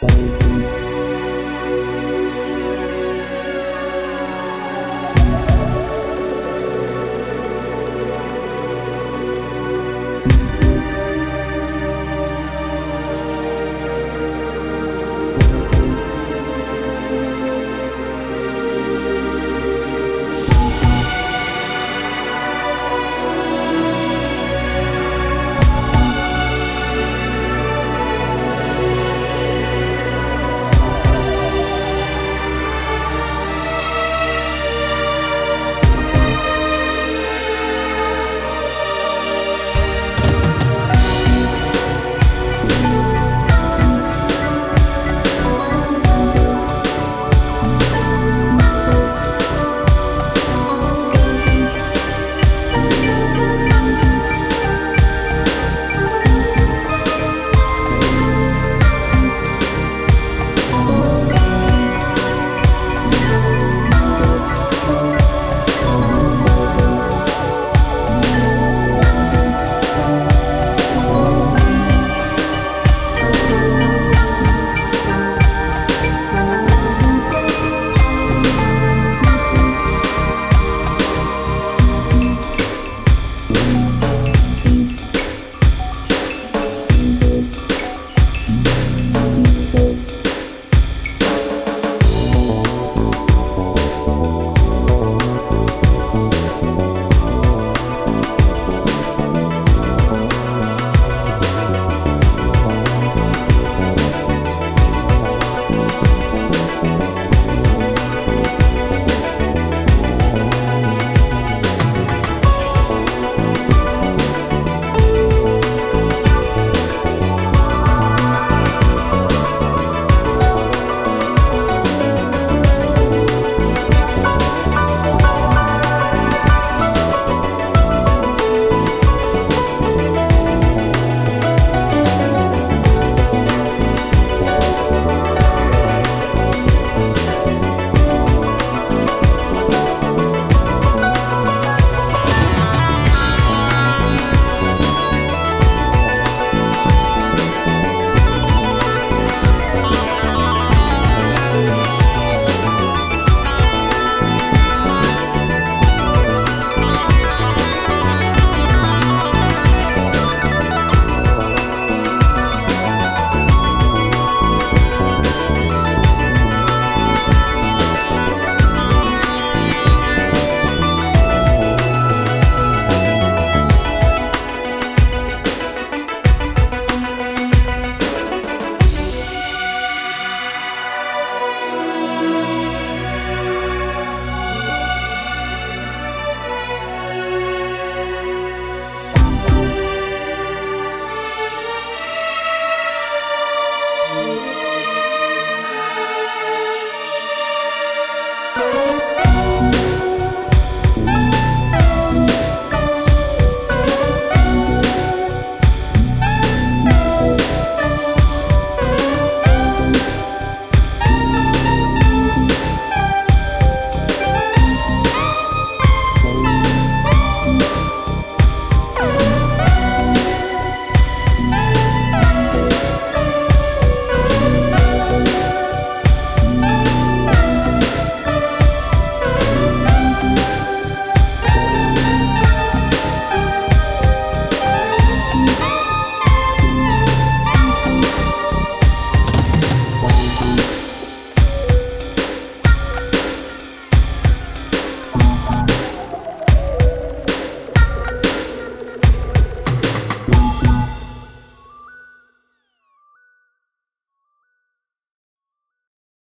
Bye.